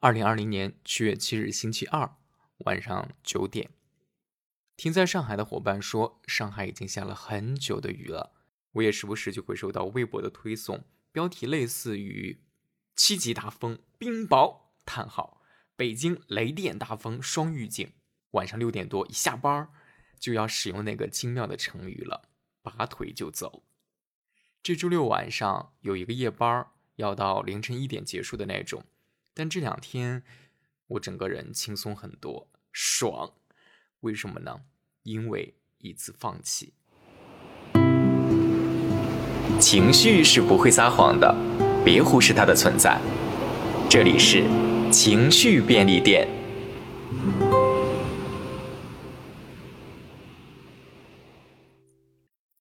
二零二零年七月七日星期二晚上九点，停在上海的伙伴说，上海已经下了很久的雨了。我也时不时就会收到微博的推送，标题类似于“七级大风冰雹”叹号，北京雷电大风双预警。晚上六点多一下班就要使用那个精妙的成语了，拔腿就走。这周六晚上有一个夜班要到凌晨一点结束的那种，但这两天我整个人轻松很多，爽。为什么呢？因为一次放弃。情绪是不会撒谎的，别忽视它的存在。这里是情绪便利店。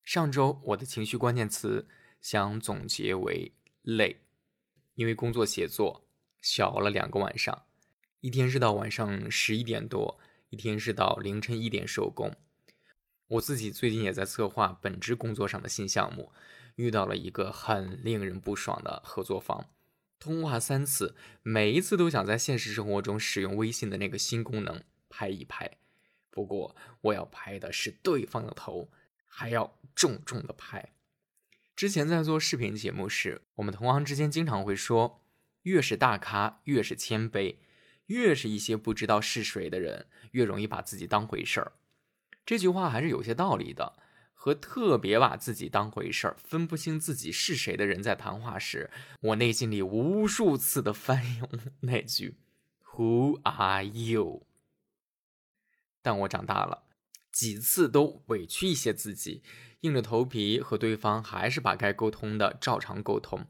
上周我的情绪关键词想总结为累，因为工作写作小熬了两个晚上，一天是到晚上十一点多，一天是到凌晨一点收工。我自己最近也在策划本职工作上的新项目。遇到了一个很令人不爽的合作方，通话三次，每一次都想在现实生活中使用微信的那个新功能拍一拍。不过我要拍的是对方的头，还要重重的拍。之前在做视频节目时，我们同行之间经常会说，越是大咖越是谦卑，越是一些不知道是谁的人越容易把自己当回事儿。这句话还是有些道理的。和特别把自己当回事儿、分不清自己是谁的人在谈话时，我内心里无数次的翻涌 那句 “Who are you？” 但我长大了，几次都委屈一些自己，硬着头皮和对方还是把该沟通的照常沟通。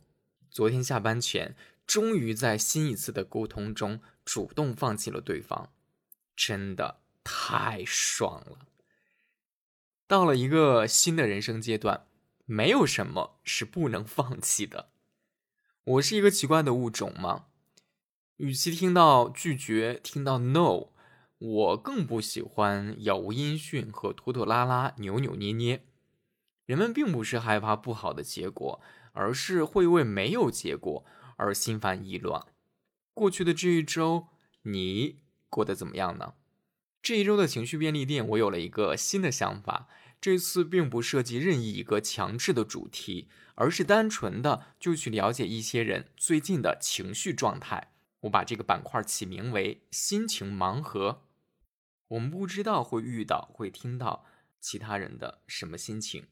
昨天下班前，终于在新一次的沟通中主动放弃了对方，真的太爽了。到了一个新的人生阶段，没有什么是不能放弃的。我是一个奇怪的物种吗？与其听到拒绝，听到 no，我更不喜欢杳无音讯和拖拖拉拉、扭扭捏捏。人们并不是害怕不好的结果，而是会为没有结果而心烦意乱。过去的这一周，你过得怎么样呢？这一周的情绪便利店，我有了一个新的想法。这次并不涉及任意一个强制的主题，而是单纯的就去了解一些人最近的情绪状态。我把这个板块起名为“心情盲盒”。我们不知道会遇到、会听到其他人的什么心情。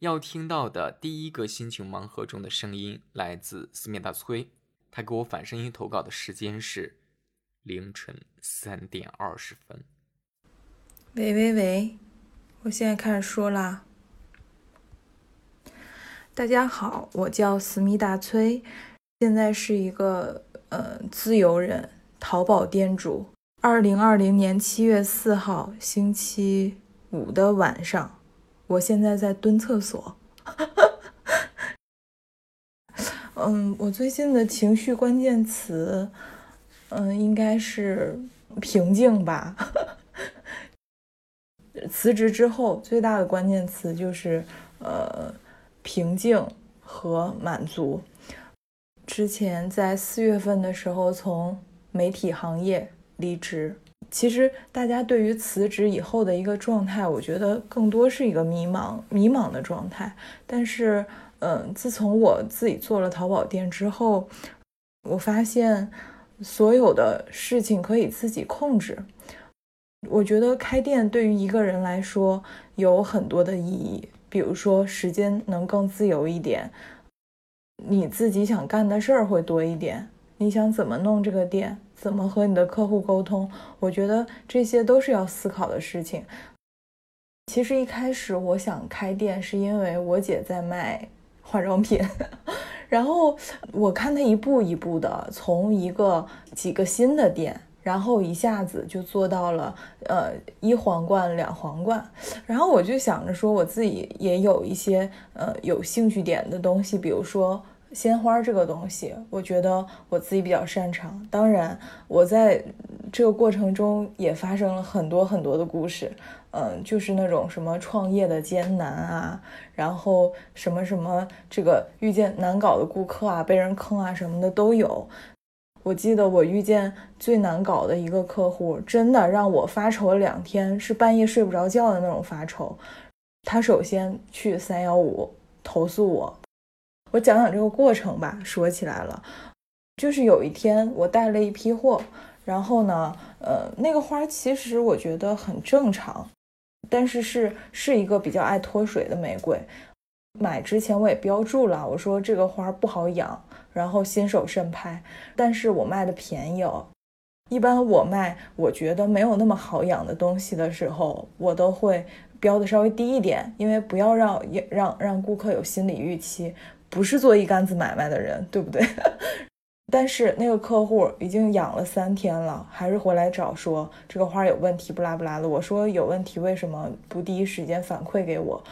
要听到的第一个心情盲盒中的声音来自思密达崔，他给我反声音投稿的时间是凌晨三点二十分。喂喂喂。我现在开始说啦。大家好，我叫思密达崔，现在是一个呃自由人，淘宝店主。二零二零年七月四号星期五的晚上，我现在在蹲厕所。嗯，我最近的情绪关键词，嗯，应该是平静吧。辞职之后最大的关键词就是呃平静和满足。之前在四月份的时候从媒体行业离职，其实大家对于辞职以后的一个状态，我觉得更多是一个迷茫迷茫的状态。但是嗯，自从我自己做了淘宝店之后，我发现所有的事情可以自己控制。我觉得开店对于一个人来说有很多的意义，比如说时间能更自由一点，你自己想干的事儿会多一点，你想怎么弄这个店，怎么和你的客户沟通，我觉得这些都是要思考的事情。其实一开始我想开店是因为我姐在卖化妆品，然后我看她一步一步的从一个几个新的店。然后一下子就做到了，呃，一皇冠两皇冠。然后我就想着说，我自己也有一些呃有兴趣点的东西，比如说鲜花这个东西，我觉得我自己比较擅长。当然，我在这个过程中也发生了很多很多的故事，嗯，就是那种什么创业的艰难啊，然后什么什么这个遇见难搞的顾客啊，被人坑啊什么的都有。我记得我遇见最难搞的一个客户，真的让我发愁了两天，是半夜睡不着觉的那种发愁。他首先去三幺五投诉我，我讲讲这个过程吧。说起来了，就是有一天我带了一批货，然后呢，呃，那个花其实我觉得很正常，但是是是一个比较爱脱水的玫瑰。买之前我也标注了，我说这个花不好养，然后新手慎拍。但是我卖的便宜哦，一般我卖我觉得没有那么好养的东西的时候，我都会标的稍微低一点，因为不要让让让顾客有心理预期，不是做一杆子买卖的人，对不对？但是那个客户已经养了三天了，还是回来找说这个花有问题，不拉不拉的。我说有问题，为什么不第一时间反馈给我？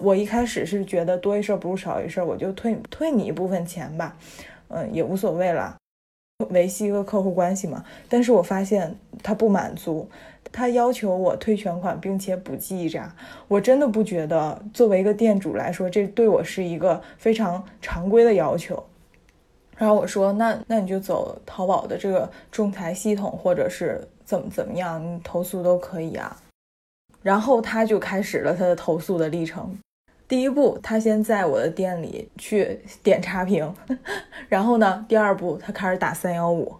我一开始是觉得多一事不如少一事，我就退退你一部分钱吧，嗯，也无所谓了，维系一个客户关系嘛。但是我发现他不满足，他要求我退全款，并且补记扎。我真的不觉得作为一个店主来说，这对我是一个非常常规的要求。然后我说，那那你就走淘宝的这个仲裁系统，或者是怎么怎么样，你投诉都可以啊。然后他就开始了他的投诉的历程。第一步，他先在我的店里去点差评，然后呢，第二步他开始打三幺五。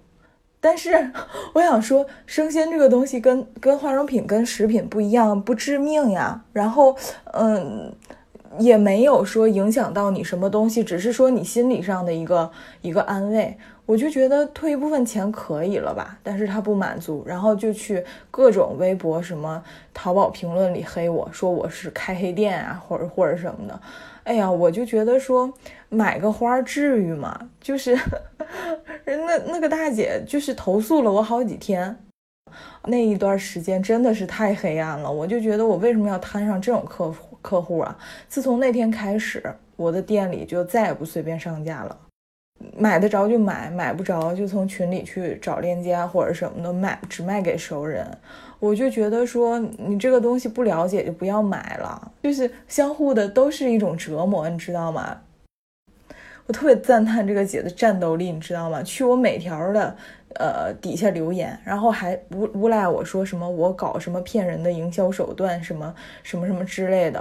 但是 我想说，生鲜这个东西跟跟化妆品跟食品不一样，不致命呀。然后，嗯，也没有说影响到你什么东西，只是说你心理上的一个一个安慰。我就觉得退一部分钱可以了吧，但是他不满足，然后就去各种微博、什么淘宝评论里黑我说我是开黑店啊，或者或者什么的。哎呀，我就觉得说买个花至于吗？就是 人那那个大姐就是投诉了我好几天，那一段时间真的是太黑暗了。我就觉得我为什么要摊上这种客客户啊？自从那天开始，我的店里就再也不随便上架了。买得着就买，买不着就从群里去找链接啊或者什么的卖，只卖给熟人。我就觉得说你这个东西不了解就不要买了，就是相互的都是一种折磨，你知道吗？我特别赞叹这个姐的战斗力，你知道吗？去我每条的呃底下留言，然后还诬诬赖我说什么我搞什么骗人的营销手段，什么什么什么之类的。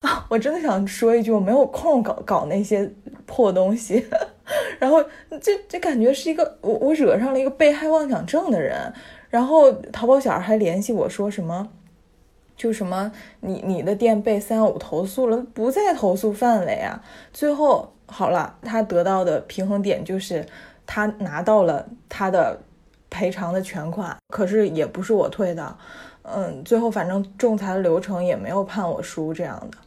啊，我真的想说一句，我没有空搞搞那些破东西，然后这这感觉是一个我我惹上了一个被害妄想症的人，然后淘宝小孩还联系我说什么，就什么你你的店被三幺五投诉了，不在投诉范围啊。最后好了，他得到的平衡点就是他拿到了他的赔偿的全款，可是也不是我退的，嗯，最后反正仲裁的流程也没有判我输这样的。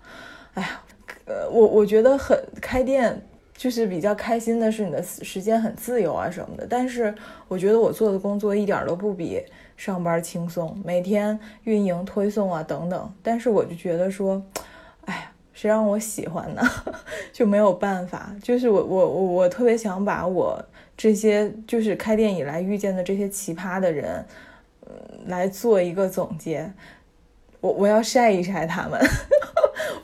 哎呀，呃，我我觉得很开店就是比较开心的是你的时间很自由啊什么的，但是我觉得我做的工作一点都不比上班轻松，每天运营推送啊等等，但是我就觉得说，哎呀，谁让我喜欢呢？就没有办法，就是我我我我特别想把我这些就是开店以来遇见的这些奇葩的人，嗯，来做一个总结，我我要晒一晒他们。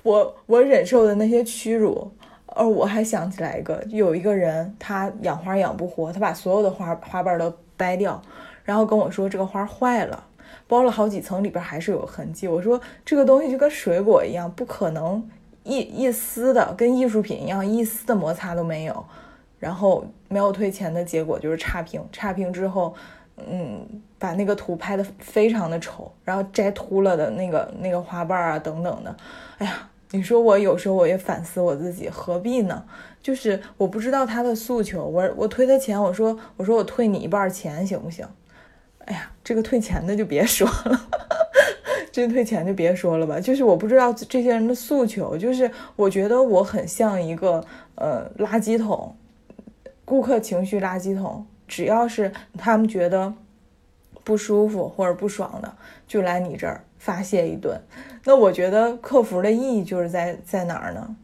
我我忍受的那些屈辱，而我还想起来一个，有一个人他养花养不活，他把所有的花花瓣都掰掉，然后跟我说这个花坏了，包了好几层，里边还是有痕迹。我说这个东西就跟水果一样，不可能一一丝的跟艺术品一样一丝的摩擦都没有，然后没有退钱的结果就是差评，差评之后，嗯，把那个图拍的非常的丑，然后摘秃了的那个那个花瓣啊等等的。哎呀，你说我有时候我也反思我自己，何必呢？就是我不知道他的诉求，我我退他钱，我说我说我退你一半钱行不行？哎呀，这个退钱的就别说了，这退钱就别说了吧。就是我不知道这些人的诉求，就是我觉得我很像一个呃垃圾桶，顾客情绪垃圾桶，只要是他们觉得不舒服或者不爽的，就来你这儿。发泄一顿，那我觉得客服的意义就是在在哪儿呢？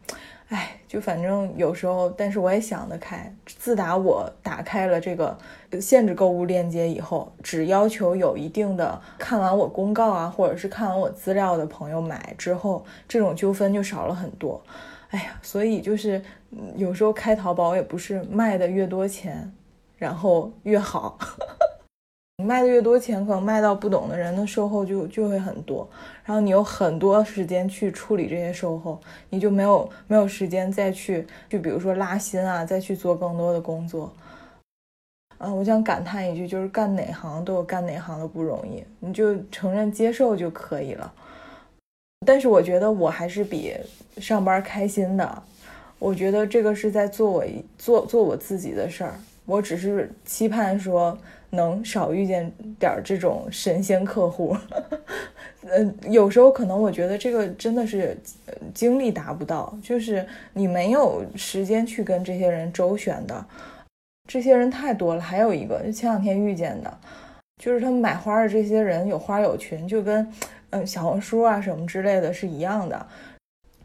哎，就反正有时候，但是我也想得开。自打我打开了这个限制购物链接以后，只要求有一定的看完我公告啊，或者是看完我资料的朋友买之后，这种纠纷就少了很多。哎呀，所以就是有时候开淘宝也不是卖的越多钱。然后越好。你卖的越多钱，可能卖到不懂的人的售后就就会很多，然后你有很多时间去处理这些售后，你就没有没有时间再去就比如说拉新啊，再去做更多的工作。啊，我想感叹一句，就是干哪行都有干哪行的不容易，你就承认接受就可以了。但是我觉得我还是比上班开心的，我觉得这个是在做我做做我自己的事儿，我只是期盼说。能少遇见点这种神仙客户，嗯，有时候可能我觉得这个真的是精力达不到，就是你没有时间去跟这些人周旋的，这些人太多了。还有一个，就前两天遇见的，就是他们买花的这些人有花友群，就跟嗯小红书啊什么之类的是一样的。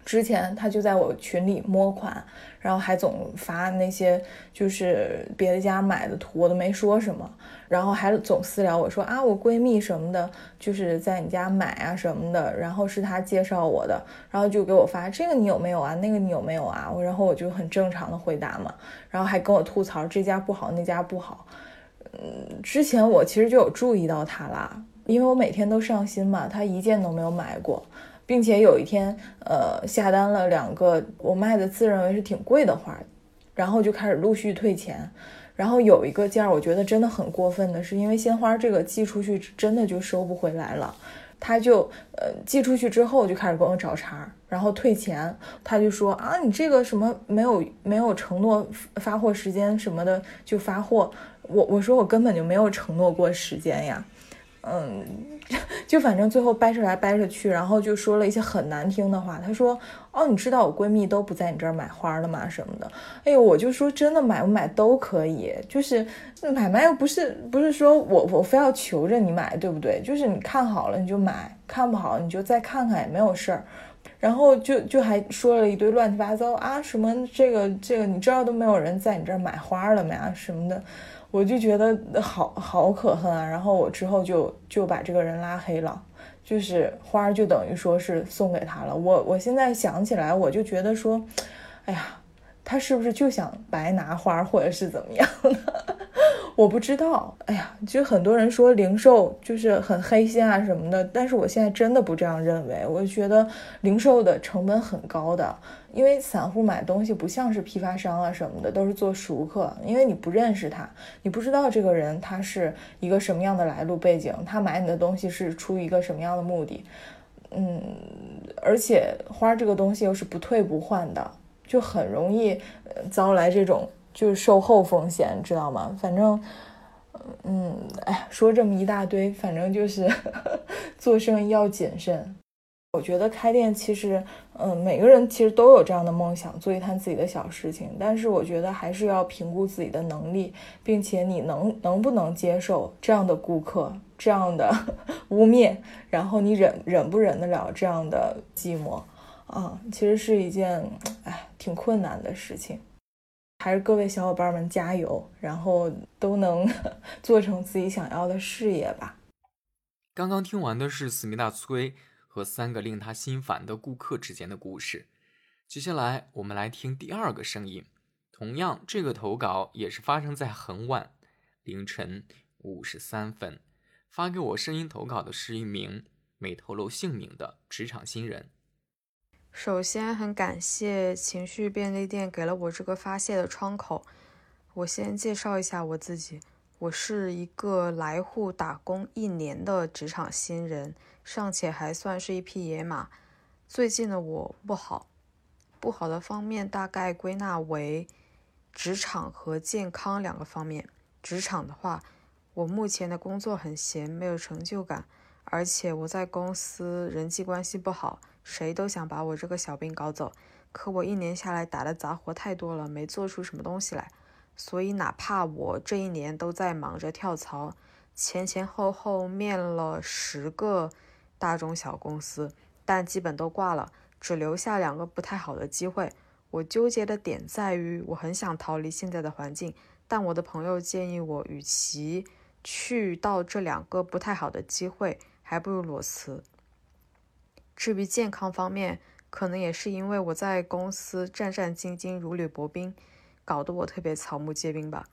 之前他就在我群里摸款，然后还总发那些就是别的家买的图，我都没说什么。然后还总私聊我说啊，我闺蜜什么的，就是在你家买啊什么的，然后是他介绍我的，然后就给我发这个你有没有啊，那个你有没有啊？我然后我就很正常的回答嘛，然后还跟我吐槽这家不好那家不好。嗯，之前我其实就有注意到他啦，因为我每天都上新嘛，他一件都没有买过，并且有一天呃下单了两个我卖的自认为是挺贵的花，然后就开始陆续退钱。然后有一个件儿，我觉得真的很过分的，是因为鲜花这个寄出去真的就收不回来了，他就呃寄出去之后就开始跟我找茬，然后退钱，他就说啊你这个什么没有没有承诺发货时间什么的就发货，我我说我根本就没有承诺过时间呀。嗯，就反正最后掰扯来掰扯去，然后就说了一些很难听的话。他说：“哦，你知道我闺蜜都不在你这儿买花了吗？什么的。”哎呦，我就说真的买不买都可以，就是买卖又不是不是说我我非要求着你买，对不对？就是你看好了你就买，看不好你就再看看也没有事儿。然后就就还说了一堆乱七八糟啊，什么这个这个你知道都没有人在你这儿买花了没啊什么的。我就觉得好好可恨啊！然后我之后就就把这个人拉黑了，就是花儿就等于说是送给他了。我我现在想起来，我就觉得说，哎呀，他是不是就想白拿花儿，或者是怎么样的？我不知道。哎呀，就很多人说零售就是很黑心啊什么的，但是我现在真的不这样认为。我觉得零售的成本很高的。因为散户买东西不像是批发商啊什么的，都是做熟客。因为你不认识他，你不知道这个人他是一个什么样的来路背景，他买你的东西是出于一个什么样的目的。嗯，而且花这个东西又是不退不换的，就很容易遭来这种就是售后风险，知道吗？反正，嗯，哎，说这么一大堆，反正就是 做生意要谨慎。我觉得开店其实，嗯，每个人其实都有这样的梦想，做一摊自己的小事情。但是我觉得还是要评估自己的能力，并且你能能不能接受这样的顾客这样的 污蔑，然后你忍忍不忍得了这样的寂寞啊？其实是一件哎挺困难的事情。还是各位小伙伴们加油，然后都能 做成自己想要的事业吧。刚刚听完的是思密达崔。和三个令他心烦的顾客之间的故事。接下来，我们来听第二个声音。同样，这个投稿也是发生在很晚，凌晨五十三分。发给我声音投稿的是一名没透露姓名的职场新人。首先，很感谢情绪便利店给了我这个发泄的窗口。我先介绍一下我自己，我是一个来沪打工一年的职场新人。尚且还算是一匹野马。最近的我不好，不好的方面大概归纳为职场和健康两个方面。职场的话，我目前的工作很闲，没有成就感，而且我在公司人际关系不好，谁都想把我这个小兵搞走。可我一年下来打的杂活太多了，没做出什么东西来，所以哪怕我这一年都在忙着跳槽，前前后后面了十个。大中小公司，但基本都挂了，只留下两个不太好的机会。我纠结的点在于，我很想逃离现在的环境，但我的朋友建议我，与其去到这两个不太好的机会，还不如裸辞。至于健康方面，可能也是因为我在公司战战兢兢，如履薄冰，搞得我特别草木皆兵吧。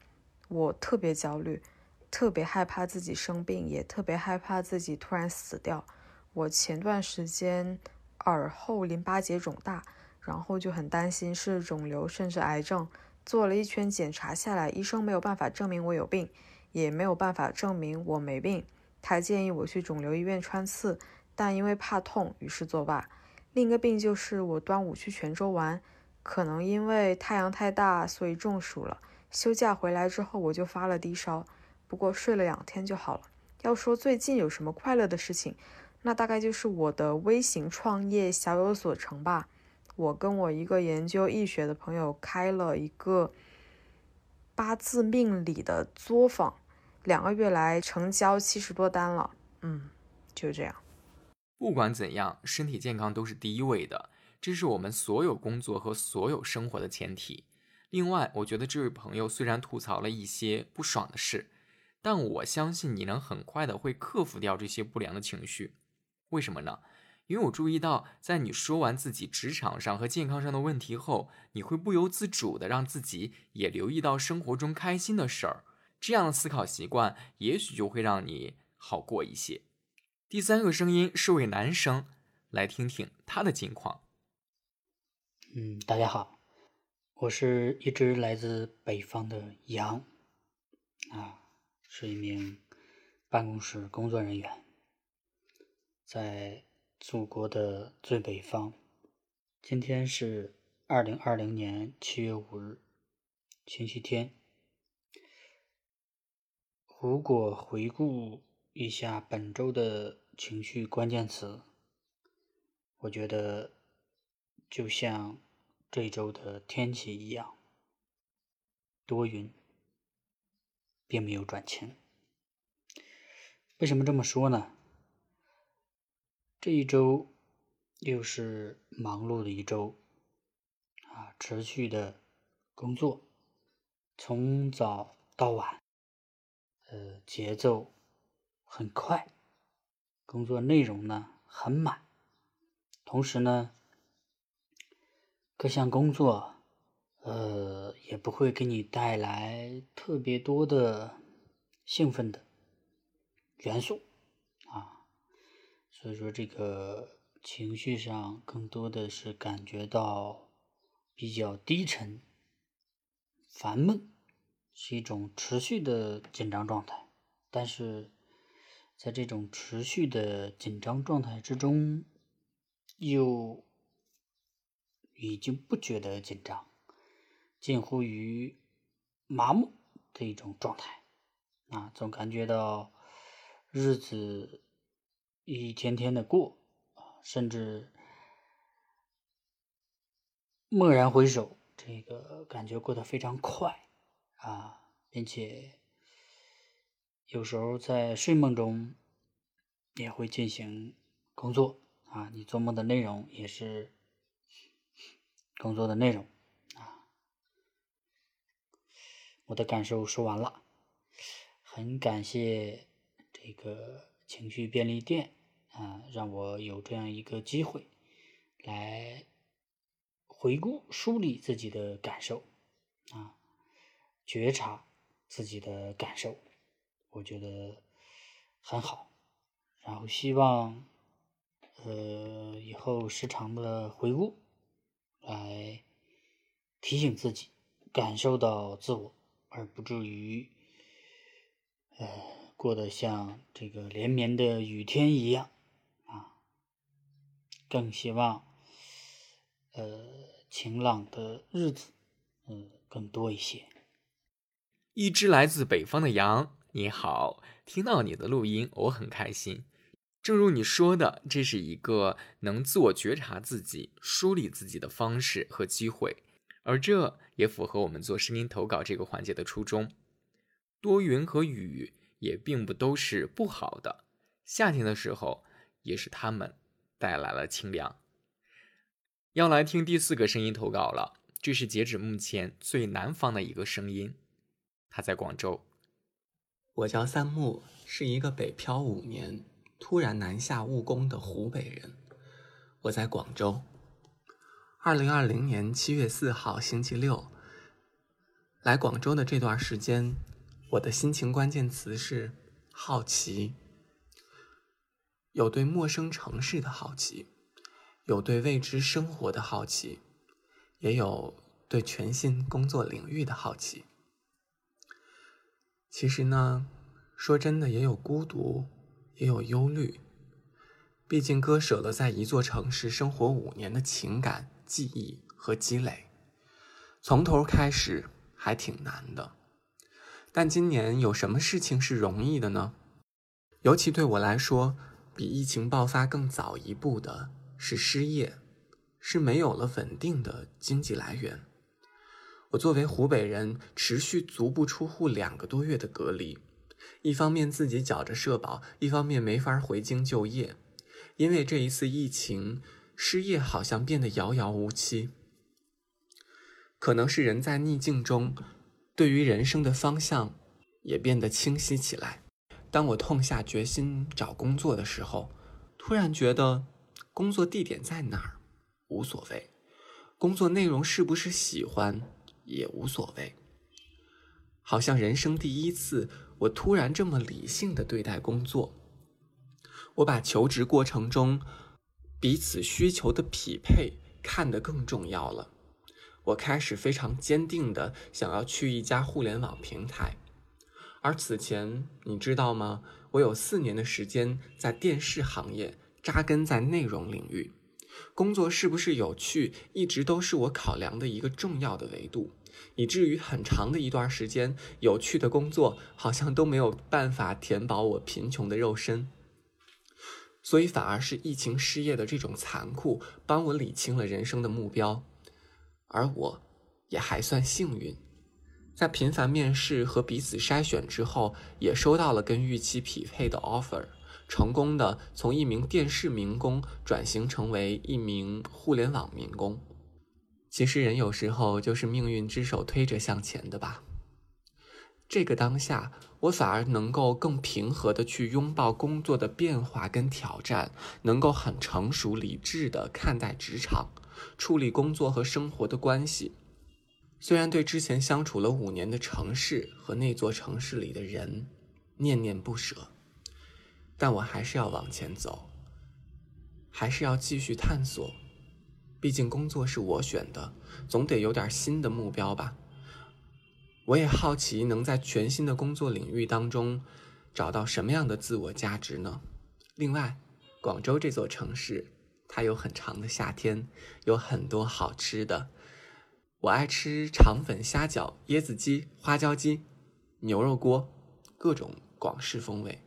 我特别焦虑，特别害怕自己生病，也特别害怕自己突然死掉。我前段时间耳后淋巴结肿大，然后就很担心是肿瘤甚至癌症。做了一圈检查下来，医生没有办法证明我有病，也没有办法证明我没病。他建议我去肿瘤医院穿刺，但因为怕痛，于是作罢。另一个病就是我端午去泉州玩，可能因为太阳太大，所以中暑了。休假回来之后我就发了低烧，不过睡了两天就好了。要说最近有什么快乐的事情，那大概就是我的微型创业小有所成吧。我跟我一个研究易学的朋友开了一个八字命理的作坊，两个月来成交七十多单了。嗯，就这样。不管怎样，身体健康都是第一位的，这是我们所有工作和所有生活的前提。另外，我觉得这位朋友虽然吐槽了一些不爽的事，但我相信你能很快的会克服掉这些不良的情绪。为什么呢？因为我注意到，在你说完自己职场上和健康上的问题后，你会不由自主的让自己也留意到生活中开心的事儿。这样的思考习惯，也许就会让你好过一些。第三个声音是位男生，来听听他的近况。嗯，大家好，我是一只来自北方的羊，啊，是一名办公室工作人员，在祖国的最北方。今天是二零二零年七月五日，星期天。如果回顾。一下本周的情绪关键词，我觉得就像这周的天气一样，多云，并没有转晴。为什么这么说呢？这一周又是忙碌的一周，啊，持续的工作，从早到晚，呃，节奏。很快，工作内容呢很满，同时呢，各项工作，呃，也不会给你带来特别多的兴奋的元素啊，所以说这个情绪上更多的是感觉到比较低沉、烦闷，是一种持续的紧张状态，但是。在这种持续的紧张状态之中，又已经不觉得紧张，近乎于麻木的一种状态啊，总感觉到日子一天天的过啊，甚至蓦然回首，这个感觉过得非常快啊，并且。有时候在睡梦中也会进行工作啊，你做梦的内容也是工作的内容啊。我的感受说完了，很感谢这个情绪便利店啊，让我有这样一个机会来回顾梳理自己的感受啊，觉察自己的感受。我觉得很好，然后希望呃以后时常的回顾，来提醒自己，感受到自我，而不至于呃过得像这个连绵的雨天一样啊。更希望呃晴朗的日子嗯更多一些。一只来自北方的羊。你好，听到你的录音，我很开心。正如你说的，这是一个能自我觉察自己、梳理自己的方式和机会，而这也符合我们做声音投稿这个环节的初衷。多云和雨也并不都是不好的，夏天的时候也是他们带来了清凉。要来听第四个声音投稿了，这是截止目前最南方的一个声音，他在广州。我叫三木，是一个北漂五年、突然南下务工的湖北人。我在广州。二零二零年七月四号星期六，来广州的这段时间，我的心情关键词是好奇，有对陌生城市的好奇，有对未知生活的好奇，也有对全新工作领域的好奇。其实呢，说真的，也有孤独，也有忧虑。毕竟割舍了在一座城市生活五年的情感、记忆和积累，从头开始还挺难的。但今年有什么事情是容易的呢？尤其对我来说，比疫情爆发更早一步的是失业，是没有了稳定的经济来源。我作为湖北人，持续足不出户两个多月的隔离，一方面自己缴着社保，一方面没法回京就业。因为这一次疫情，失业好像变得遥遥无期。可能是人在逆境中，对于人生的方向也变得清晰起来。当我痛下决心找工作的时候，突然觉得工作地点在哪儿无所谓，工作内容是不是喜欢也无所谓。好像人生第一次，我突然这么理性的对待工作。我把求职过程中彼此需求的匹配看得更重要了。我开始非常坚定的想要去一家互联网平台，而此前你知道吗？我有四年的时间在电视行业扎根在内容领域，工作是不是有趣，一直都是我考量的一个重要的维度，以至于很长的一段时间，有趣的工作好像都没有办法填饱我贫穷的肉身。所以，反而是疫情失业的这种残酷，帮我理清了人生的目标，而我，也还算幸运，在频繁面试和彼此筛选之后，也收到了跟预期匹配的 offer，成功的从一名电视民工转型成为一名互联网民工。其实，人有时候就是命运之手推着向前的吧。这个当下，我反而能够更平和的去拥抱工作的变化跟挑战，能够很成熟理智的看待职场，处理工作和生活的关系。虽然对之前相处了五年的城市和那座城市里的人念念不舍，但我还是要往前走，还是要继续探索。毕竟工作是我选的，总得有点新的目标吧。我也好奇，能在全新的工作领域当中找到什么样的自我价值呢？另外，广州这座城市，它有很长的夏天，有很多好吃的。我爱吃肠粉、虾饺、椰子鸡、花椒鸡、牛肉锅，各种广式风味。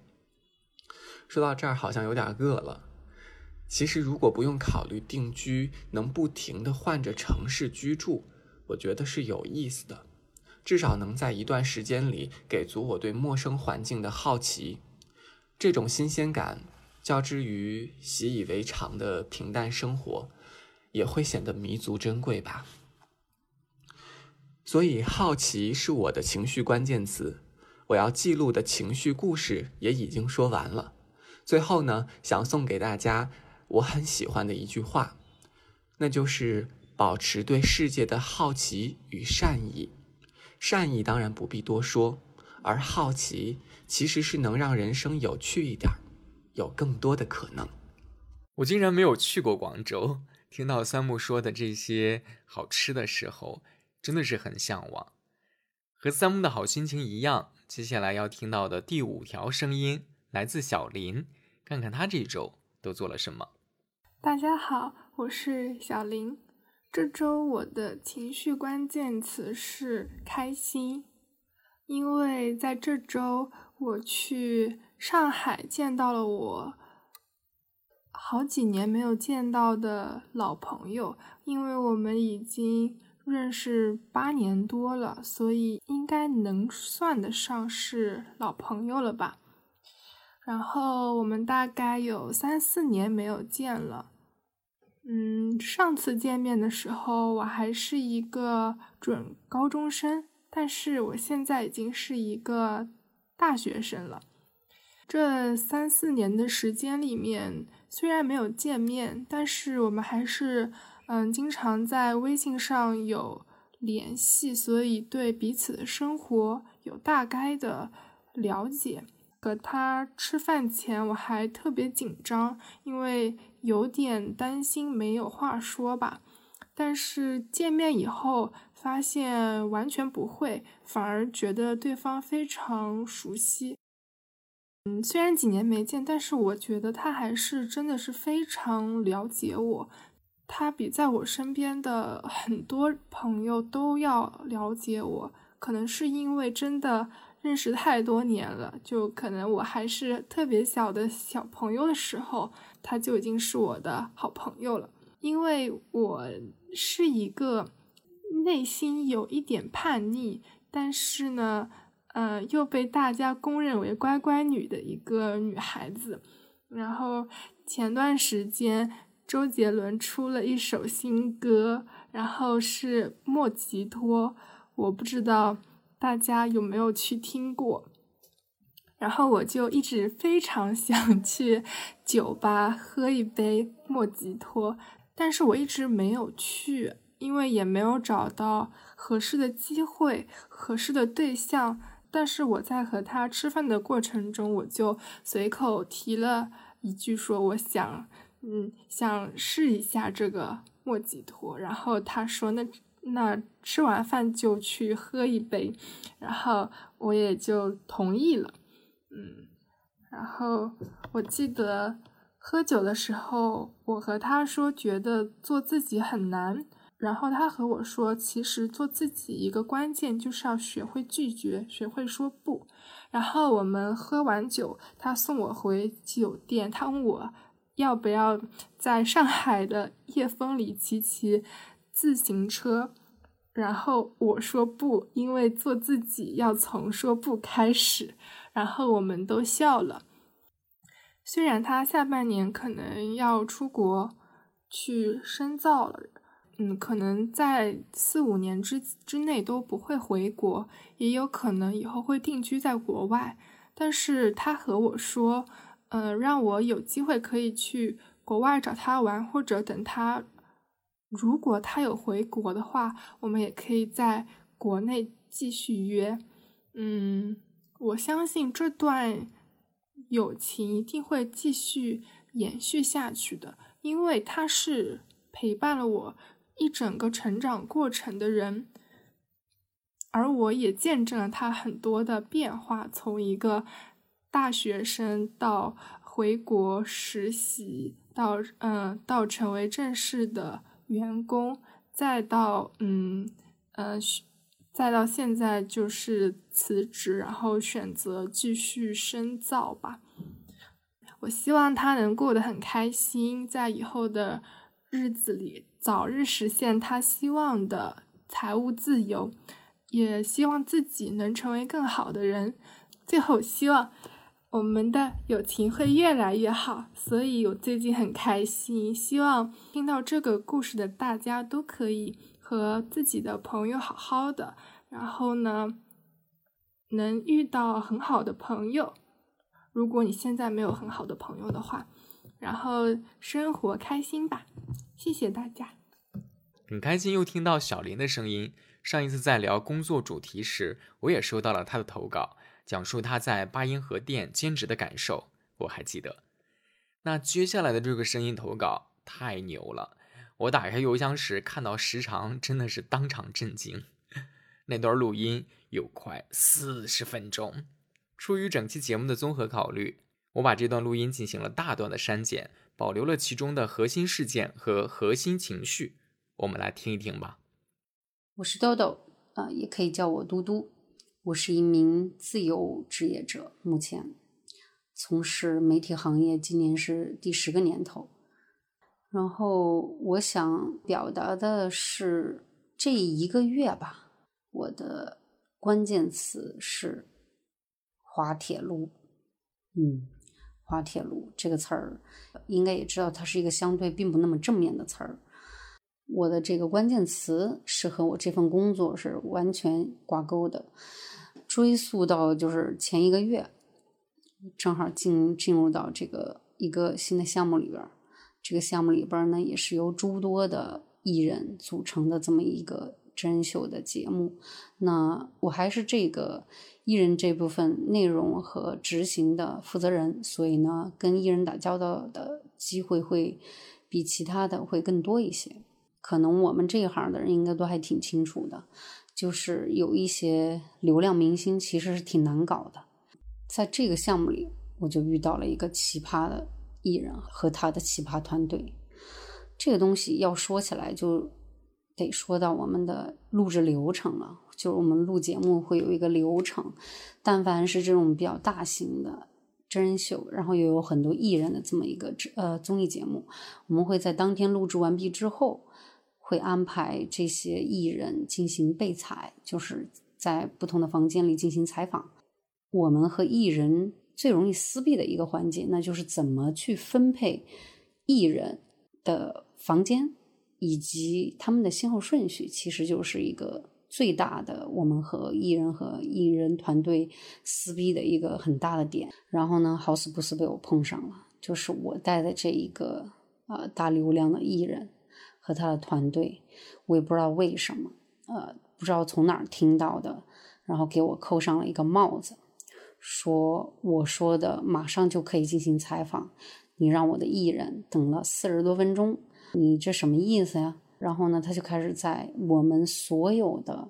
说到这儿，好像有点饿了。其实，如果不用考虑定居，能不停的换着城市居住，我觉得是有意思的。至少能在一段时间里给足我对陌生环境的好奇，这种新鲜感，较之于习以为常的平淡生活，也会显得弥足珍贵吧。所以，好奇是我的情绪关键词。我要记录的情绪故事也已经说完了。最后呢，想送给大家我很喜欢的一句话，那就是保持对世界的好奇与善意。善意当然不必多说，而好奇其实是能让人生有趣一点，有更多的可能。我竟然没有去过广州，听到三木说的这些好吃的时候，真的是很向往。和三木的好心情一样，接下来要听到的第五条声音来自小林，看看他这周都做了什么。大家好，我是小林。这周我的情绪关键词是开心，因为在这周我去上海见到了我好几年没有见到的老朋友，因为我们已经认识八年多了，所以应该能算得上是老朋友了吧。然后我们大概有三四年没有见了。嗯，上次见面的时候，我还是一个准高中生，但是我现在已经是一个大学生了。这三四年的时间里面，虽然没有见面，但是我们还是嗯经常在微信上有联系，所以对彼此的生活有大概的了解。和他吃饭前，我还特别紧张，因为有点担心没有话说吧。但是见面以后，发现完全不会，反而觉得对方非常熟悉。嗯，虽然几年没见，但是我觉得他还是真的是非常了解我。他比在我身边的很多朋友都要了解我，可能是因为真的认识太多年了，就可能我还是特别小的小朋友的时候，他就已经是我的好朋友了。因为我是一个内心有一点叛逆，但是呢，呃，又被大家公认为乖乖女的一个女孩子。然后前段时间。周杰伦出了一首新歌，然后是《莫吉托》，我不知道大家有没有去听过。然后我就一直非常想去酒吧喝一杯莫吉托，但是我一直没有去，因为也没有找到合适的机会、合适的对象。但是我在和他吃饭的过程中，我就随口提了一句，说我想。嗯，想试一下这个莫吉托，然后他说那那吃完饭就去喝一杯，然后我也就同意了。嗯，然后我记得喝酒的时候，我和他说觉得做自己很难，然后他和我说，其实做自己一个关键就是要学会拒绝，学会说不。然后我们喝完酒，他送我回酒店，他问我。要不要在上海的夜风里骑骑自行车？然后我说不，因为做自己要从说不开始。然后我们都笑了。虽然他下半年可能要出国去深造了，嗯，可能在四五年之之内都不会回国，也有可能以后会定居在国外。但是他和我说。嗯，让我有机会可以去国外找他玩，或者等他，如果他有回国的话，我们也可以在国内继续约。嗯，我相信这段友情一定会继续延续下去的，因为他是陪伴了我一整个成长过程的人，而我也见证了他很多的变化，从一个。大学生到回国实习，到嗯，到成为正式的员工，再到嗯嗯，再到现在就是辞职，然后选择继续深造吧。我希望他能过得很开心，在以后的日子里早日实现他希望的财务自由，也希望自己能成为更好的人。最后，希望。我们的友情会越来越好，所以我最近很开心。希望听到这个故事的大家都可以和自己的朋友好好的，然后呢，能遇到很好的朋友。如果你现在没有很好的朋友的话，然后生活开心吧。谢谢大家。很开心又听到小林的声音。上一次在聊工作主题时，我也收到了他的投稿。讲述他在八音盒店兼职的感受，我还记得。那接下来的这个声音投稿太牛了，我打开邮箱时看到时长，真的是当场震惊。那段录音有快四十分钟。出于整期节目的综合考虑，我把这段录音进行了大段的删减，保留了其中的核心事件和核心情绪。我们来听一听吧。我是豆豆，啊，也可以叫我嘟嘟。我是一名自由职业者，目前从事媒体行业，今年是第十个年头。然后我想表达的是，这一个月吧，我的关键词是滑铁卢。嗯，滑铁卢这个词儿，应该也知道，它是一个相对并不那么正面的词儿。我的这个关键词是和我这份工作是完全挂钩的。追溯到就是前一个月，正好进进入到这个一个新的项目里边这个项目里边呢，也是由诸多的艺人组成的这么一个真人秀的节目。那我还是这个艺人这部分内容和执行的负责人，所以呢，跟艺人打交道的机会会比其他的会更多一些。可能我们这一行的人应该都还挺清楚的，就是有一些流量明星其实是挺难搞的。在这个项目里，我就遇到了一个奇葩的艺人和他的奇葩团队。这个东西要说起来，就得说到我们的录制流程了。就是我们录节目会有一个流程，但凡是这种比较大型的真人秀，然后又有很多艺人的这么一个呃综艺节目，我们会在当天录制完毕之后，会安排这些艺人进行备采，就是在不同的房间里进行采访。我们和艺人最容易撕逼的一个环节，那就是怎么去分配艺人的房间以及他们的先后顺序，其实就是一个最大的我们和艺人和艺人团队撕逼的一个很大的点。然后呢，好死不死被我碰上了，就是我带的这一个呃大流量的艺人和他的团队，我也不知道为什么，呃，不知道从哪儿听到的，然后给我扣上了一个帽子。说我说的马上就可以进行采访，你让我的艺人等了四十多分钟，你这什么意思呀？然后呢，他就开始在我们所有的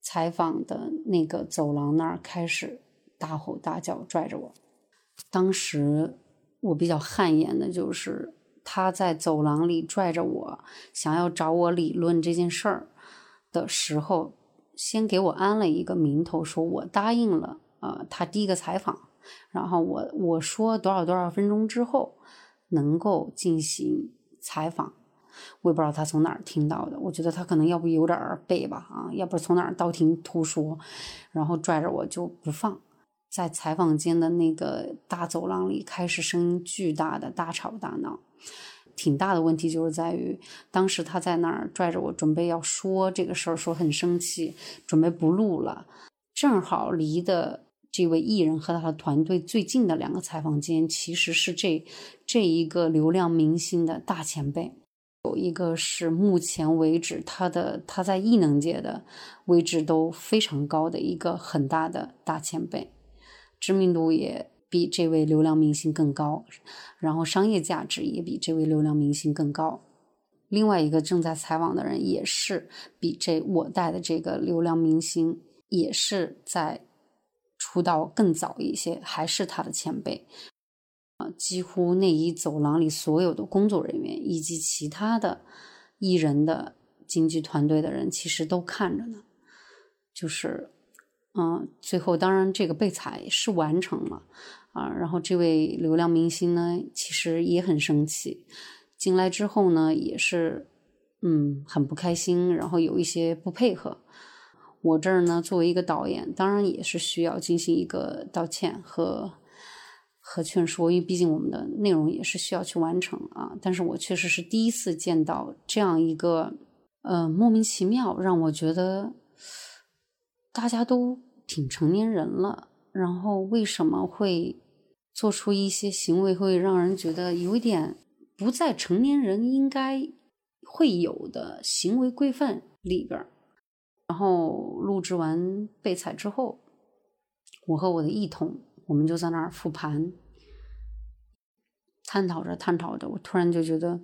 采访的那个走廊那儿开始大吼大叫，拽着我。当时我比较汗颜的就是他在走廊里拽着我，想要找我理论这件事儿的时候，先给我安了一个名头，说我答应了。呃，他第一个采访，然后我我说多少多少分钟之后能够进行采访，我也不知道他从哪儿听到的，我觉得他可能要不有点背吧，啊，要不从哪儿道听途说，然后拽着我就不放，在采访间的那个大走廊里开始声音巨大的大吵大闹，挺大的问题就是在于当时他在那儿拽着我准备要说这个事儿，说很生气，准备不录了，正好离的。这位艺人和他的团队最近的两个采访间，其实是这这一个流量明星的大前辈。有一个是目前为止他的他在艺能界的位置都非常高的一个很大的大前辈，知名度也比这位流量明星更高，然后商业价值也比这位流量明星更高。另外一个正在采访的人也是比这我带的这个流量明星也是在。出道更早一些，还是他的前辈，啊，几乎那一走廊里所有的工作人员以及其他的艺人的经纪团队的人，其实都看着呢。就是，嗯，最后当然这个备采是完成了，啊，然后这位流量明星呢，其实也很生气，进来之后呢，也是，嗯，很不开心，然后有一些不配合。我这儿呢，作为一个导演，当然也是需要进行一个道歉和和劝说，因为毕竟我们的内容也是需要去完成啊。但是我确实是第一次见到这样一个，呃，莫名其妙让我觉得大家都挺成年人了，然后为什么会做出一些行为，会让人觉得有一点不在成年人应该会有的行为规范里边。然后录制完备采之后，我和我的艺同，我们就在那儿复盘，探讨着探讨着，我突然就觉得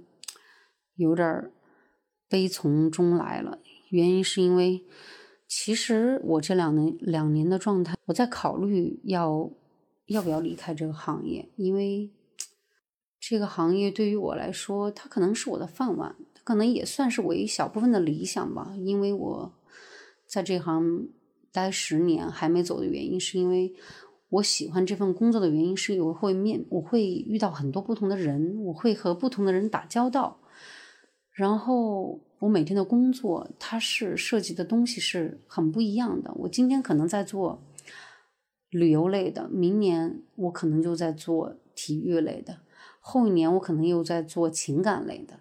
有点悲从中来了。原因是因为，其实我这两年两年的状态，我在考虑要要不要离开这个行业，因为这个行业对于我来说，它可能是我的饭碗，它可能也算是我一小部分的理想吧，因为我。在这行待十年还没走的原因，是因为我喜欢这份工作的原因，是因为我会面我会遇到很多不同的人，我会和不同的人打交道。然后我每天的工作，它是涉及的东西是很不一样的。我今天可能在做旅游类的，明年我可能就在做体育类的，后一年我可能又在做情感类的。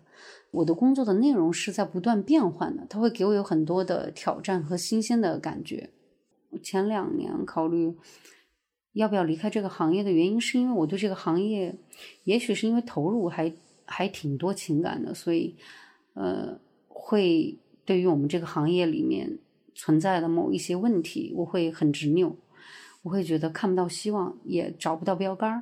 我的工作的内容是在不断变换的，它会给我有很多的挑战和新鲜的感觉。前两年考虑要不要离开这个行业的原因，是因为我对这个行业，也许是因为投入还还挺多情感的，所以呃会对于我们这个行业里面存在的某一些问题，我会很执拗，我会觉得看不到希望，也找不到标杆儿。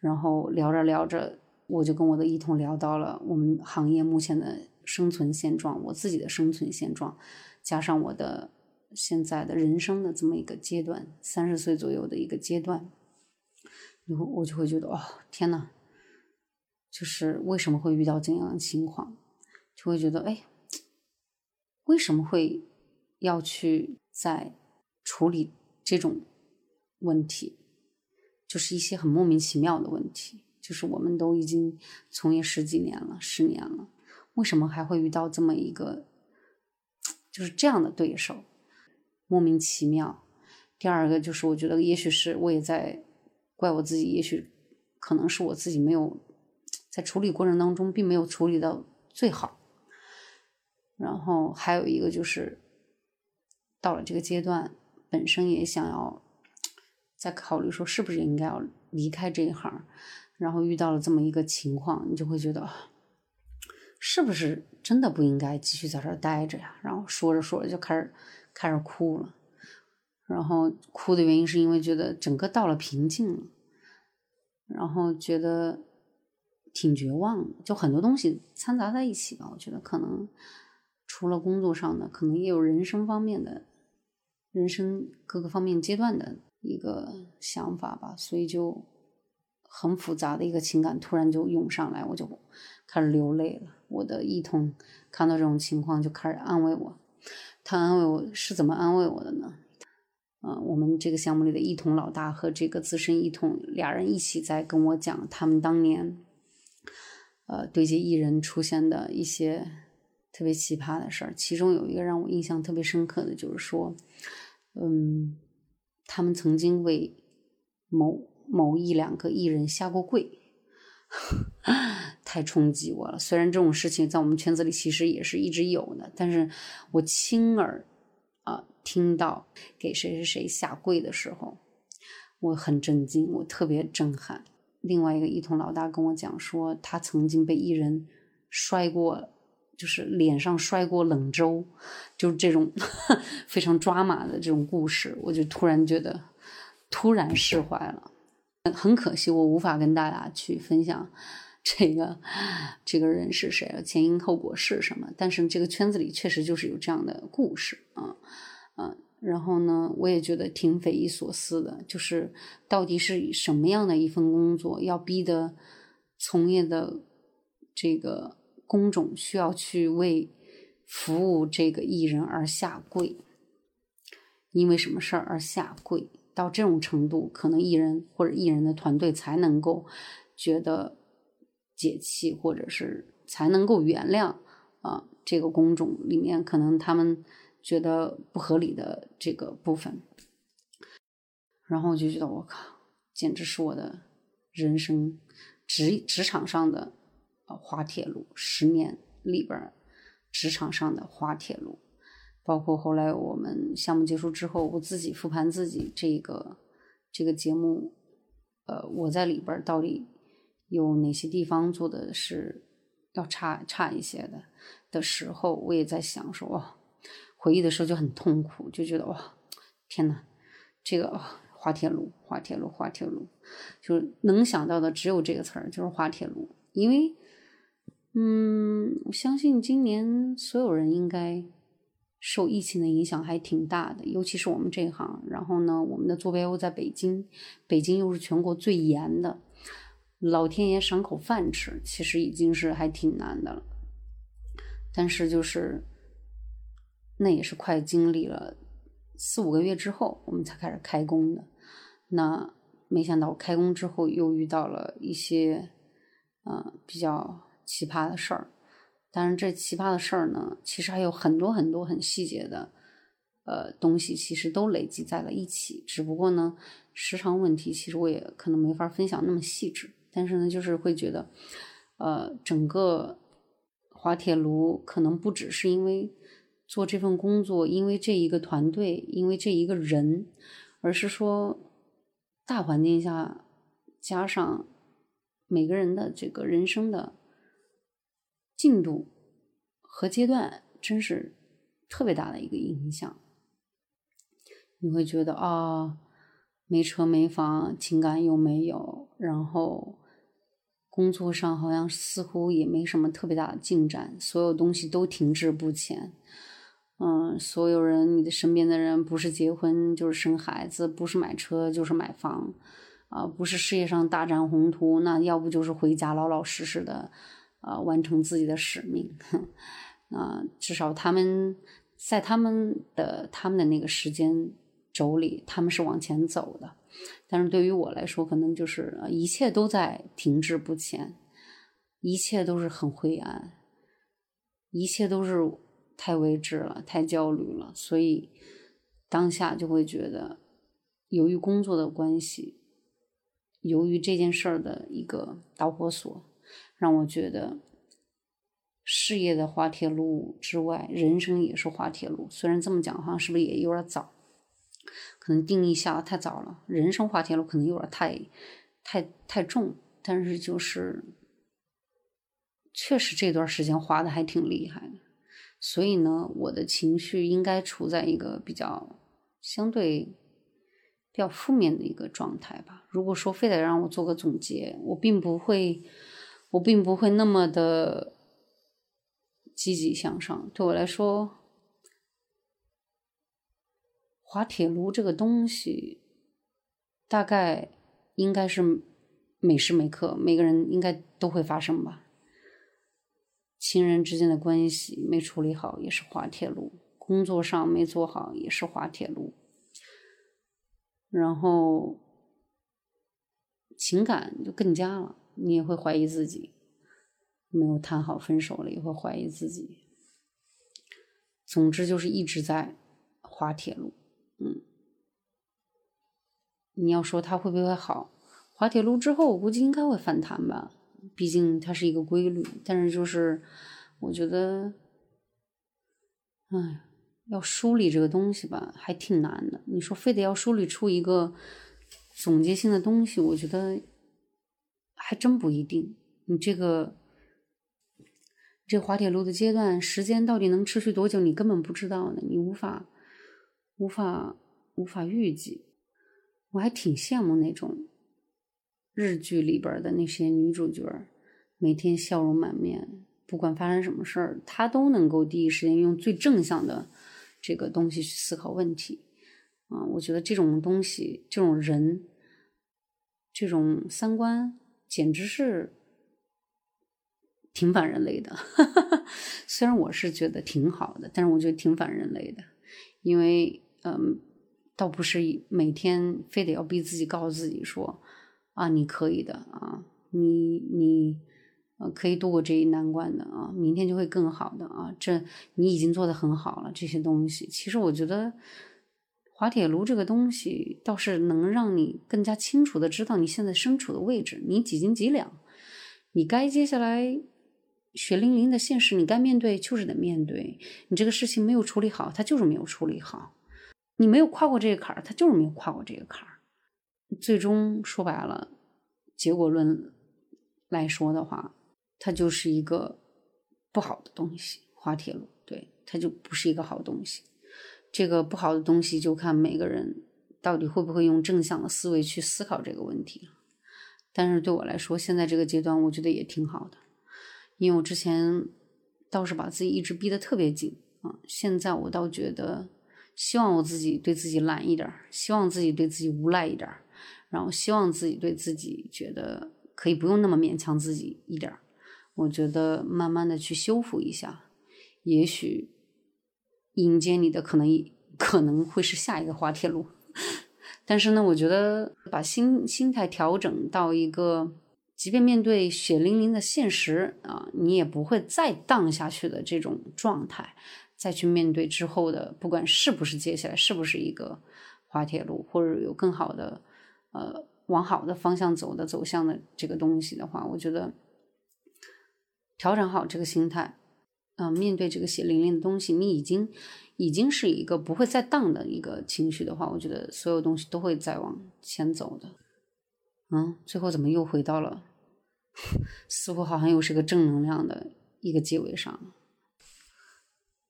然后聊着聊着，我就跟我的一同聊到了我们行业目前的生存现状，我自己的生存现状，加上我的现在的人生的这么一个阶段，三十岁左右的一个阶段，然后我就会觉得，哦，天呐，就是为什么会遇到这样的情况，就会觉得，哎，为什么会要去在处理这种问题？就是一些很莫名其妙的问题，就是我们都已经从业十几年了，十年了，为什么还会遇到这么一个，就是这样的对手，莫名其妙。第二个就是我觉得，也许是我也在怪我自己，也许可能是我自己没有在处理过程当中并没有处理到最好。然后还有一个就是到了这个阶段，本身也想要。在考虑说是不是应该要离开这一行，然后遇到了这么一个情况，你就会觉得，是不是真的不应该继续在这儿待着呀？然后说着说着就开始开始哭了，然后哭的原因是因为觉得整个到了瓶颈了，然后觉得挺绝望，就很多东西掺杂在一起吧。我觉得可能除了工作上的，可能也有人生方面的，人生各个方面阶段的。一个想法吧，所以就很复杂的一个情感突然就涌上来，我就开始流泪了。我的一同看到这种情况就开始安慰我，他安慰我是怎么安慰我的呢？嗯，我们这个项目里的一同老大和这个资深一同俩人一起在跟我讲他们当年，呃，对接艺人出现的一些特别奇葩的事儿。其中有一个让我印象特别深刻的就是说，嗯。他们曾经为某某一两个艺人下过跪，太冲击我了。虽然这种事情在我们圈子里其实也是一直有的，但是我亲耳啊听到给谁谁谁下跪的时候，我很震惊，我特别震撼。另外一个一同老大跟我讲说，他曾经被艺人摔过。就是脸上摔过冷粥，就是这种 非常抓马的这种故事，我就突然觉得突然释怀了。很可惜，我无法跟大家去分享 这个这个人是谁，前因后果是什么。但是这个圈子里确实就是有这样的故事啊啊。然后呢，我也觉得挺匪夷所思的，就是到底是什么样的一份工作，要逼得从业的这个。工种需要去为服务这个艺人而下跪，因为什么事儿而下跪？到这种程度，可能艺人或者艺人的团队才能够觉得解气，或者是才能够原谅啊。这个工种里面，可能他们觉得不合理的这个部分，然后我就觉得我靠，简直是我的人生职职场上的。呃，滑铁卢十年里边，职场上的滑铁卢，包括后来我们项目结束之后，我自己复盘自己这个这个节目，呃，我在里边到底有哪些地方做的是要差差一些的的时候，我也在想说，哇，回忆的时候就很痛苦，就觉得哇，天呐，这个滑铁卢，滑铁卢，滑铁卢，就是能想到的只有这个词儿，就是滑铁卢，因为。嗯，我相信今年所有人应该受疫情的影响还挺大的，尤其是我们这一行。然后呢，我们的坐标又在北京，北京又是全国最严的，老天爷赏口饭吃，其实已经是还挺难的了。但是就是那也是快经历了四五个月之后，我们才开始开工的。那没想到开工之后又遇到了一些呃比较。奇葩的事儿，但是这奇葩的事儿呢，其实还有很多很多很细节的，呃，东西其实都累积在了一起。只不过呢，时长问题，其实我也可能没法分享那么细致。但是呢，就是会觉得，呃，整个滑铁卢可能不只是因为做这份工作，因为这一个团队，因为这一个人，而是说大环境下加上每个人的这个人生的。进度和阶段真是特别大的一个影响。你会觉得啊，没车没房，情感又没有，然后工作上好像似乎也没什么特别大的进展，所有东西都停滞不前。嗯，所有人，你的身边的人，不是结婚就是生孩子，不是买车就是买房，啊，不是事业上大展宏图，那要不就是回家老老实实的，啊，完成自己的使命。啊，至少他们在他们的他们的那个时间轴里，他们是往前走的。但是对于我来说，可能就是一切都在停滞不前，一切都是很灰暗，一切都是。太未知了，太焦虑了，所以当下就会觉得，由于工作的关系，由于这件事儿的一个导火索，让我觉得事业的滑铁卢之外，人生也是滑铁卢。虽然这么讲，好像是不是也有点早？可能定义下的太早了，人生滑铁卢可能有点太太太重。但是就是确实这段时间滑的还挺厉害的。所以呢，我的情绪应该处在一个比较相对比较负面的一个状态吧。如果说非得让我做个总结，我并不会，我并不会那么的积极向上。对我来说，滑铁卢这个东西，大概应该是每时每刻每个人应该都会发生吧。亲人之间的关系没处理好也是滑铁卢，工作上没做好也是滑铁卢，然后情感就更加了，你也会怀疑自己，没有谈好分手了也会怀疑自己，总之就是一直在滑铁卢，嗯，你要说它会不会好？滑铁卢之后，我估计应该会反弹吧。毕竟它是一个规律，但是就是我觉得，哎，要梳理这个东西吧，还挺难的。你说非得要梳理出一个总结性的东西，我觉得还真不一定。你这个这滑铁卢的阶段时间到底能持续多久，你根本不知道呢，你无法无法无法预计。我还挺羡慕那种。日剧里边的那些女主角，每天笑容满面，不管发生什么事儿，她都能够第一时间用最正向的这个东西去思考问题。啊，我觉得这种东西，这种人，这种三观，简直是挺反人类的。虽然我是觉得挺好的，但是我觉得挺反人类的，因为嗯，倒不是每天非得要逼自己，告诉自己说。啊，你可以的啊，你你呃可以度过这一难关的啊，明天就会更好的啊，这你已经做的很好了。这些东西，其实我觉得滑铁卢这个东西倒是能让你更加清楚的知道你现在身处的位置，你几斤几两，你该接下来血淋淋的现实，你该面对就是得面对。你这个事情没有处理好，它就是没有处理好，你没有跨过这个坎儿，它就是没有跨过这个坎儿。最终说白了，结果论来说的话，它就是一个不好的东西。滑铁卢，对，它就不是一个好东西。这个不好的东西，就看每个人到底会不会用正向的思维去思考这个问题了。但是对我来说，现在这个阶段，我觉得也挺好的，因为我之前倒是把自己一直逼得特别紧啊，现在我倒觉得，希望我自己对自己懒一点，希望自己对自己无赖一点。然后希望自己对自己觉得可以不用那么勉强自己一点，我觉得慢慢的去修复一下，也许迎接你的可能可能会是下一个滑铁卢，但是呢，我觉得把心心态调整到一个，即便面对血淋淋的现实啊，你也不会再荡下去的这种状态，再去面对之后的，不管是不是接下来是不是一个滑铁卢，或者有更好的。呃，往好的方向走的走向的这个东西的话，我觉得调整好这个心态，嗯，面对这个血淋淋的东西，你已经已经是一个不会再荡的一个情绪的话，我觉得所有东西都会再往前走的。嗯，最后怎么又回到了，似乎好像又是个正能量的一个结尾上。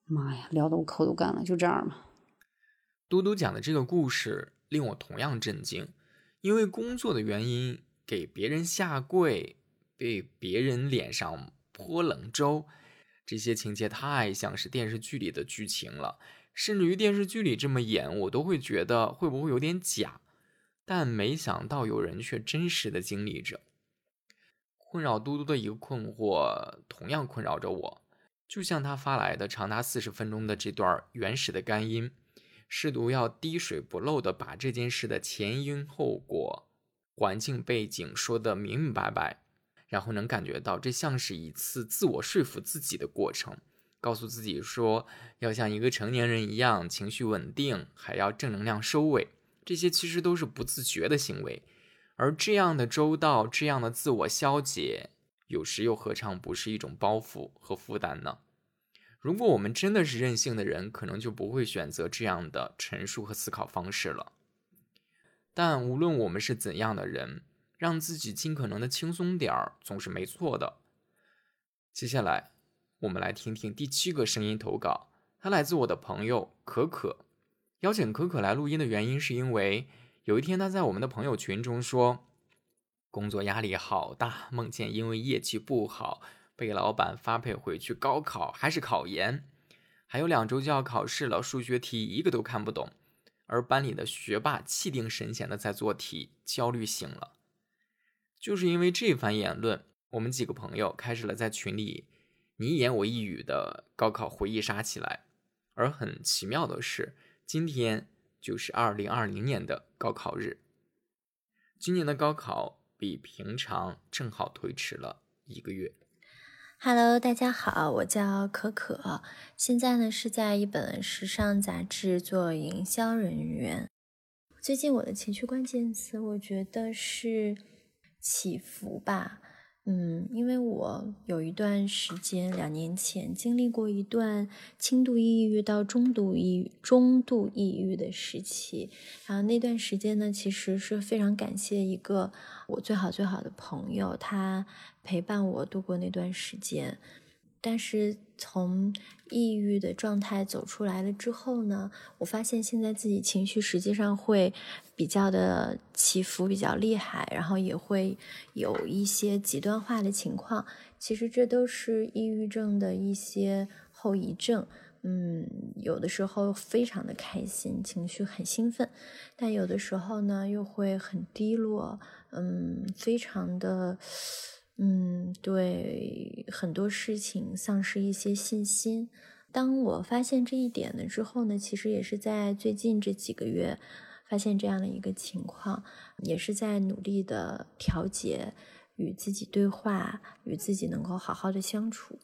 妈呀，聊得我口都干了，就这样吧。嘟嘟讲的这个故事令我同样震惊，因为工作的原因给别人下跪，被别人脸上泼冷粥，这些情节太像是电视剧里的剧情了，甚至于电视剧里这么演，我都会觉得会不会有点假。但没想到有人却真实的经历着。困扰嘟嘟的一个困惑，同样困扰着我。就像他发来的长达四十分钟的这段原始的干音，试图要滴水不漏的把这件事的前因后果、环境背景说得明明白白，然后能感觉到这像是一次自我说服自己的过程，告诉自己说要像一个成年人一样情绪稳定，还要正能量收尾。这些其实都是不自觉的行为。而这样的周到，这样的自我消解，有时又何尝不是一种包袱和负担呢？如果我们真的是任性的人，可能就不会选择这样的陈述和思考方式了。但无论我们是怎样的人，让自己尽可能的轻松点儿，总是没错的。接下来，我们来听听第七个声音投稿，它来自我的朋友可可。邀请可可来录音的原因，是因为。有一天，他在我们的朋友群中说：“工作压力好大，梦见因为业绩不好被老板发配回去高考，还是考研，还有两周就要考试了，数学题一个都看不懂。而班里的学霸气定神闲的在做题，焦虑醒了。就是因为这番言论，我们几个朋友开始了在群里你一言我一语的高考回忆杀起来。而很奇妙的是，今天。”就是二零二零年的高考日。今年的高考比平常正好推迟了一个月。Hello，大家好，我叫可可，现在呢是在一本时尚杂志做营销人员。最近我的情绪关键词，我觉得是起伏吧。嗯，因为我有一段时间，两年前经历过一段轻度抑郁到中度抑郁、中度抑郁的时期，然后那段时间呢，其实是非常感谢一个我最好最好的朋友，他陪伴我度过那段时间。但是从抑郁的状态走出来了之后呢，我发现现在自己情绪实际上会比较的起伏比较厉害，然后也会有一些极端化的情况。其实这都是抑郁症的一些后遗症。嗯，有的时候非常的开心，情绪很兴奋，但有的时候呢又会很低落。嗯，非常的。嗯，对很多事情丧失一些信心。当我发现这一点了之后呢，其实也是在最近这几个月发现这样的一个情况，也是在努力的调节，与自己对话，与自己能够好好的相处。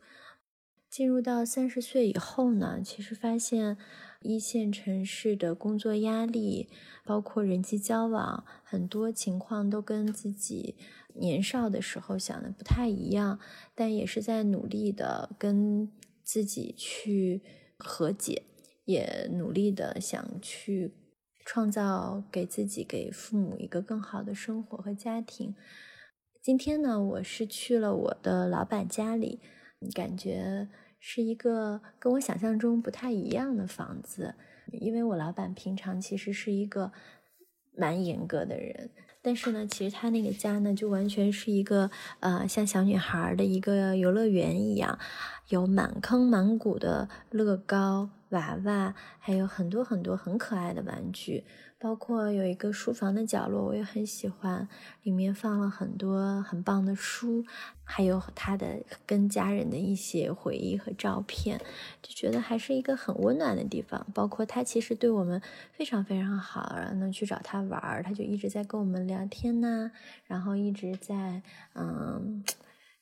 进入到三十岁以后呢，其实发现一线城市的工作压力，包括人际交往，很多情况都跟自己。年少的时候想的不太一样，但也是在努力的跟自己去和解，也努力的想去创造给自己、给父母一个更好的生活和家庭。今天呢，我是去了我的老板家里，感觉是一个跟我想象中不太一样的房子，因为我老板平常其实是一个蛮严格的人。但是呢，其实他那个家呢，就完全是一个呃，像小女孩的一个游乐园一样，有满坑满谷的乐高娃娃，还有很多很多很可爱的玩具。包括有一个书房的角落，我也很喜欢，里面放了很多很棒的书，还有他的跟家人的一些回忆和照片，就觉得还是一个很温暖的地方。包括他其实对我们非常非常好，然后能去找他玩，他就一直在跟我们聊天呐，然后一直在嗯，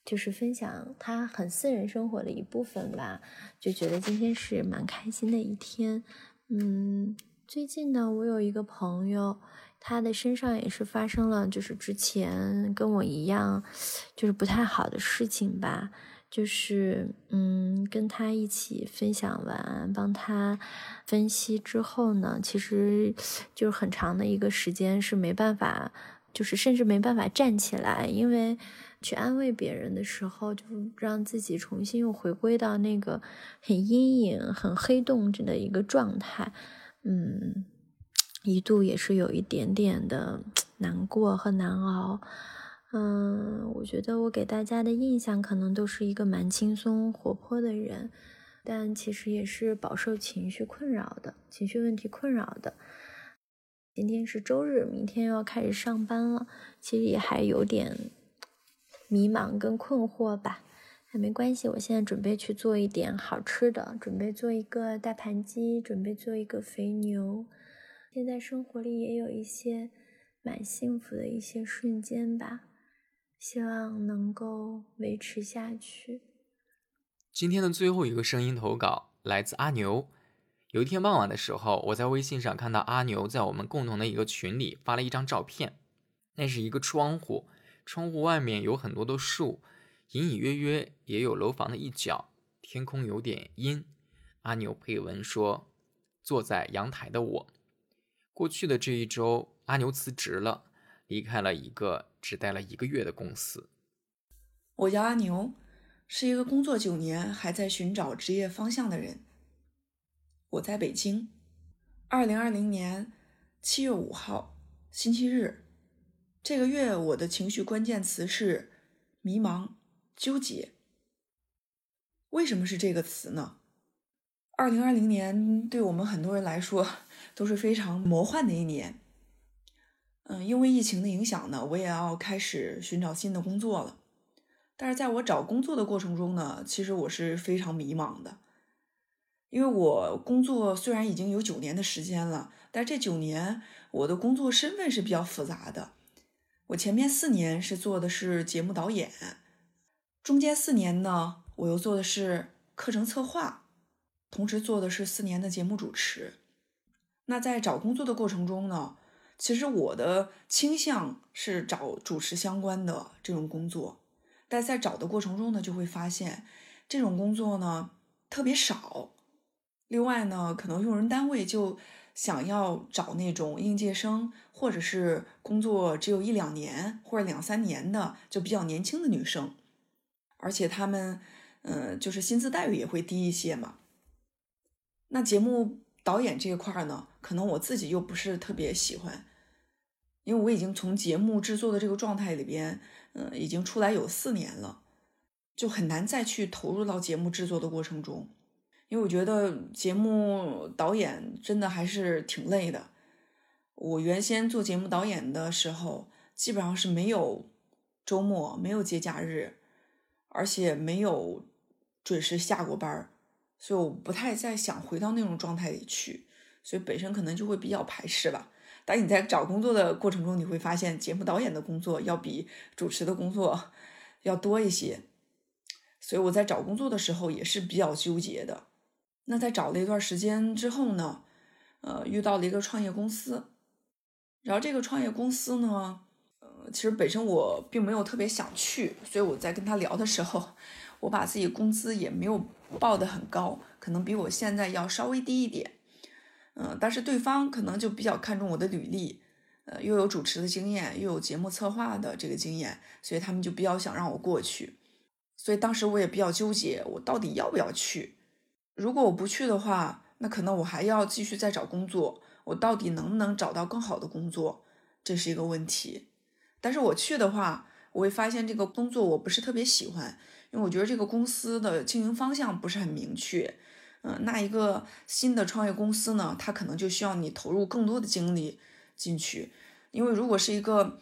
就是分享他很私人生活的一部分吧，就觉得今天是蛮开心的一天，嗯。最近呢，我有一个朋友，他的身上也是发生了，就是之前跟我一样，就是不太好的事情吧。就是嗯，跟他一起分享完，帮他分析之后呢，其实就是很长的一个时间是没办法就是甚至没办法站起来，因为去安慰别人的时候，就让自己重新又回归到那个很阴影、很黑洞着的一个状态。嗯，一度也是有一点点的难过和难熬。嗯，我觉得我给大家的印象可能都是一个蛮轻松活泼的人，但其实也是饱受情绪困扰的，情绪问题困扰的。今天是周日，明天又要开始上班了，其实也还有点迷茫跟困惑吧。还没关系，我现在准备去做一点好吃的，准备做一个大盘鸡，准备做一个肥牛。现在生活里也有一些蛮幸福的一些瞬间吧。希望能够维持下去。今天的最后一个声音投稿来自阿牛。有一天傍晚的时候，我在微信上看到阿牛在我们共同的一个群里发了一张照片，那是一个窗户，窗户外面有很多的树，隐隐约约也有楼房的一角，天空有点阴。阿牛配文说：“坐在阳台的我。”过去的这一周，阿牛辞职了。离开了一个只待了一个月的公司。我叫阿牛，是一个工作九年还在寻找职业方向的人。我在北京。二零二零年七月五号，星期日。这个月我的情绪关键词是迷茫、纠结。为什么是这个词呢？二零二零年对我们很多人来说都是非常魔幻的一年。嗯，因为疫情的影响呢，我也要开始寻找新的工作了。但是在我找工作的过程中呢，其实我是非常迷茫的。因为我工作虽然已经有九年的时间了，但这九年我的工作身份是比较复杂的。我前面四年是做的是节目导演，中间四年呢，我又做的是课程策划，同时做的是四年的节目主持。那在找工作的过程中呢？其实我的倾向是找主持相关的这种工作，但在找的过程中呢，就会发现这种工作呢特别少。另外呢，可能用人单位就想要找那种应届生，或者是工作只有一两年或者两三年的，就比较年轻的女生，而且他们，嗯，就是薪资待遇也会低一些嘛。那节目导演这一块呢，可能我自己又不是特别喜欢。因为我已经从节目制作的这个状态里边，嗯，已经出来有四年了，就很难再去投入到节目制作的过程中。因为我觉得节目导演真的还是挺累的。我原先做节目导演的时候，基本上是没有周末，没有节假日，而且没有准时下过班所以我不太再想回到那种状态里去，所以本身可能就会比较排斥吧。但你在找工作的过程中，你会发现节目导演的工作要比主持的工作要多一些，所以我在找工作的时候也是比较纠结的。那在找了一段时间之后呢，呃，遇到了一个创业公司，然后这个创业公司呢，呃，其实本身我并没有特别想去，所以我在跟他聊的时候，我把自己工资也没有报得很高，可能比我现在要稍微低一点。嗯，但是对方可能就比较看重我的履历，呃，又有主持的经验，又有节目策划的这个经验，所以他们就比较想让我过去。所以当时我也比较纠结，我到底要不要去？如果我不去的话，那可能我还要继续再找工作，我到底能不能找到更好的工作，这是一个问题。但是我去的话，我会发现这个工作我不是特别喜欢，因为我觉得这个公司的经营方向不是很明确。嗯，那一个新的创业公司呢，它可能就需要你投入更多的精力进去，因为如果是一个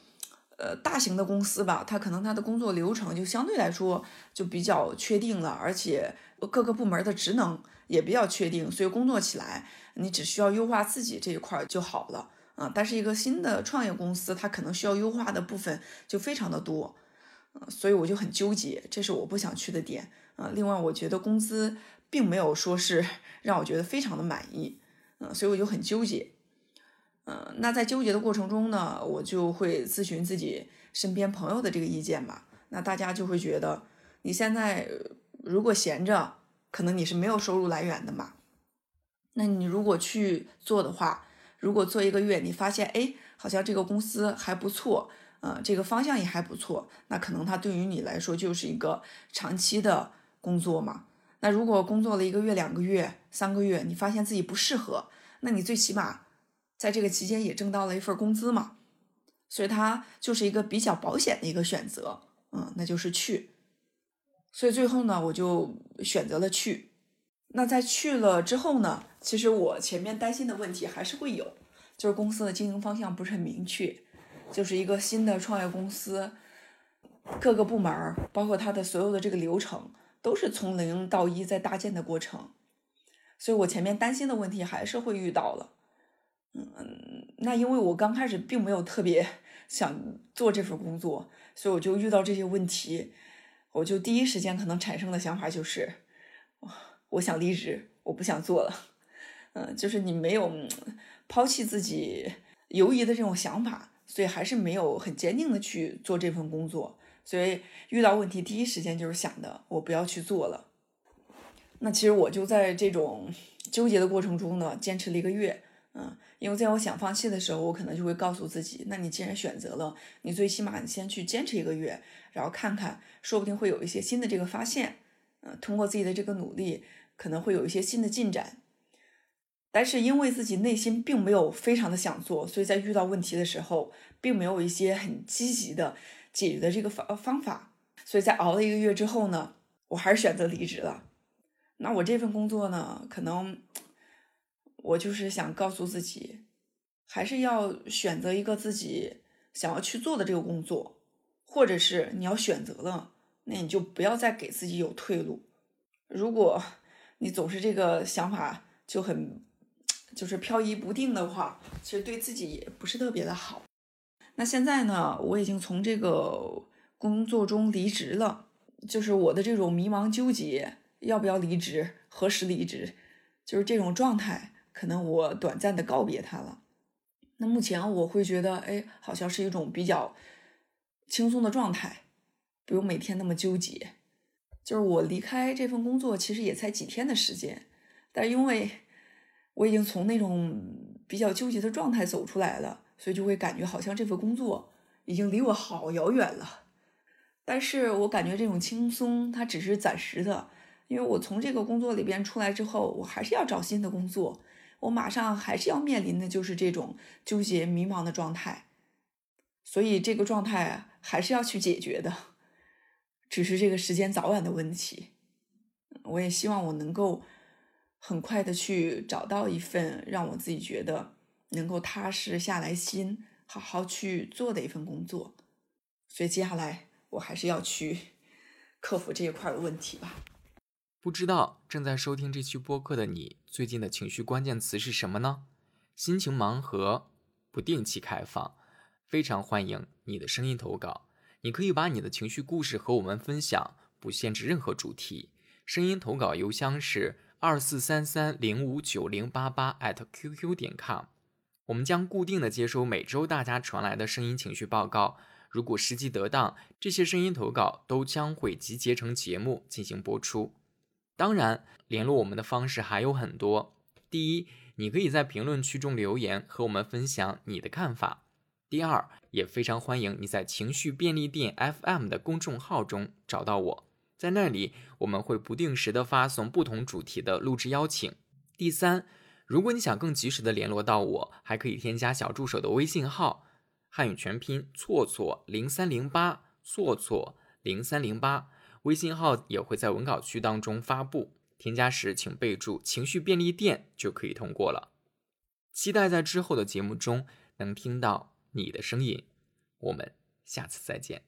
呃大型的公司吧，它可能它的工作流程就相对来说就比较确定了，而且各个部门的职能也比较确定，所以工作起来你只需要优化自己这一块就好了啊。但是一个新的创业公司，它可能需要优化的部分就非常的多，嗯，所以我就很纠结，这是我不想去的点啊。另外，我觉得工资。并没有说是 让我觉得非常的满意，嗯，所以我就很纠结，嗯，那在纠结的过程中呢，我就会咨询自己身边朋友的这个意见吧。那大家就会觉得，你现在如果闲着，可能你是没有收入来源的嘛。那你如果去做的话，如果做一个月，你发现，哎，好像这个公司还不错，呃，这个方向也还不错，那可能它对于你来说就是一个长期的工作嘛。那如果工作了一个月、两个月、三个月，你发现自己不适合，那你最起码在这个期间也挣到了一份工资嘛。所以它就是一个比较保险的一个选择，嗯，那就是去。所以最后呢，我就选择了去。那在去了之后呢，其实我前面担心的问题还是会有，就是公司的经营方向不是很明确，就是一个新的创业公司，各个部门包括它的所有的这个流程都是从零到一在搭建的过程，所以我前面担心的问题还是会遇到了。嗯，那因为我刚开始并没有特别 想做这份工作，所以我就遇到这些问题，我就第一时间可能产生的想法就是，我想离职，我不想做了。嗯，就是你没有抛弃自己犹疑的这种想法，所以还是没有很坚定的去做这份工作。所以遇到问题第一时间就是想的，我不要去做了。那其实我就在这种纠结的过程中呢，坚持了一个月。嗯，因为在我想放弃的时候，我可能就会告诉自己，那你既然选择了，你最起码你先去坚持一个月，然后看看，说不定会有一些新的这个发现。嗯，通过自己的这个努力，可能会有一些新的进展。但是因为自己内心并没有非常的想做，所以在遇到问题的时候，并没有一些很积极的解决的这个方方法。所以在熬了一个月之后呢，我还是选择离职了。那我这份工作呢，可能。我就是想告诉自己，还是要选择一个自己想要去做的这个工作，或者是你要选择了，那你就不要再给自己有退路。如果你总是这个想法就很就是飘移不定的话，其实对自己也不是特别的好。那现在呢，我已经从这个工作中离职了，就是我的这种迷茫纠结，要不要离职，何时离职，就是这种状态。可能我短暂的告别他了，那目前我会觉得，哎，好像是一种比较轻松的状态，不用每天那么纠结。就是我离开这份工作，其实也才几天的时间，但因为我已经从那种比较纠结的状态走出来了，所以就会感觉好像这份工作已经离我好遥远了。但是我感觉这种轻松，它只是暂时的，因为我从这个工作里边出来之后，我还是要找新的工作。我马上还是要面临的就是这种纠结迷茫的状态，所以这个状态还是要去解决的，只是这个时间早晚的问题。我也希望我能够很快的去找到一份让我自己觉得能够踏实下来心、好好去做的一份工作。所以接下来我还是要去克服这一块的问题吧。不知道正在收听这期播客的你，最近的情绪关键词是什么呢？心情盲盒不定期开放，非常欢迎你的声音投稿。你可以把你的情绪故事和我们分享，不限制任何主题。声音投稿邮箱是二四三三零五九零八八 @QQ 点 com。我们将固定的接收每周大家传来的声音情绪报告。如果时机得当，这些声音投稿都将会集结成节目进行播出。当然，联络我们的方式还有很多。第一，你可以在评论区中留言和我们分享你的看法。第二，也非常欢迎你在情绪便利店 FM 的公众号中找到我，在那里我们会不定时的发送不同主题的录制邀请。第三，如果你想更及时的联络到我，还可以添加小助手的微信号，汉语全拼错错零三零八错错零三零八。微信号也会在文稿区当中发布，添加时请备注“情绪便利店”就可以通过了。期待在之后的节目中能听到你的声音，我们下次再见。